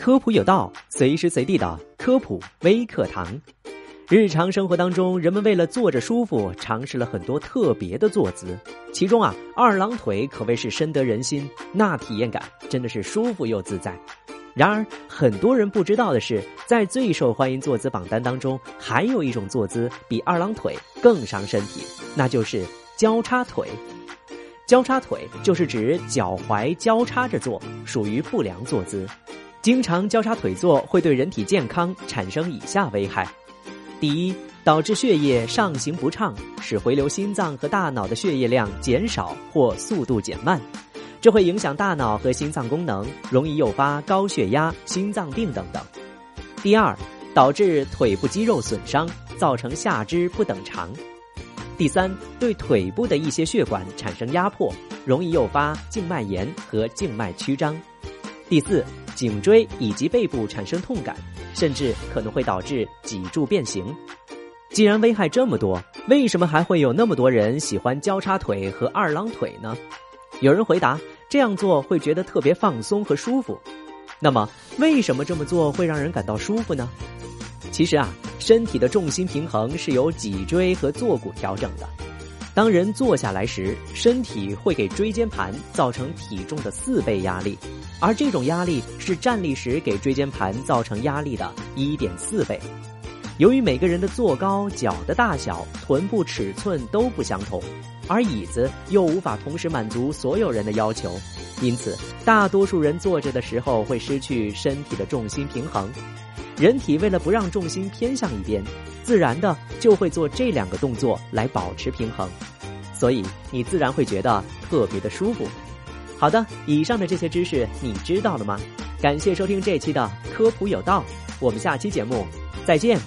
科普有道，随时随地的科普微课堂。日常生活当中，人们为了坐着舒服，尝试了很多特别的坐姿。其中啊，二郎腿可谓是深得人心，那体验感真的是舒服又自在。然而，很多人不知道的是，在最受欢迎坐姿榜单当中，还有一种坐姿比二郎腿更伤身体，那就是交叉腿。交叉腿就是指脚踝交叉着坐，属于不良坐姿。经常交叉腿坐会对人体健康产生以下危害。第一，导致血液上行不畅，使回流心脏和大脑的血液量减少或速度减慢，这会影响大脑和心脏功能，容易诱发高血压、心脏病等等。第二，导致腿部肌肉损伤，造成下肢不等长。第三，对腿部的一些血管产生压迫，容易诱发静脉炎和静脉曲张。第四，颈椎以及背部产生痛感。甚至可能会导致脊柱变形。既然危害这么多，为什么还会有那么多人喜欢交叉腿和二郎腿呢？有人回答：这样做会觉得特别放松和舒服。那么，为什么这么做会让人感到舒服呢？其实啊，身体的重心平衡是由脊椎和坐骨调整的。当人坐下来时，身体会给椎间盘造成体重的四倍压力。而这种压力是站立时给椎间盘造成压力的一点四倍。由于每个人的坐高、脚的大小、臀部尺寸都不相同，而椅子又无法同时满足所有人的要求，因此大多数人坐着的时候会失去身体的重心平衡。人体为了不让重心偏向一边，自然的就会做这两个动作来保持平衡，所以你自然会觉得特别的舒服。好的，以上的这些知识你知道了吗？感谢收听这期的科普有道，我们下期节目再见。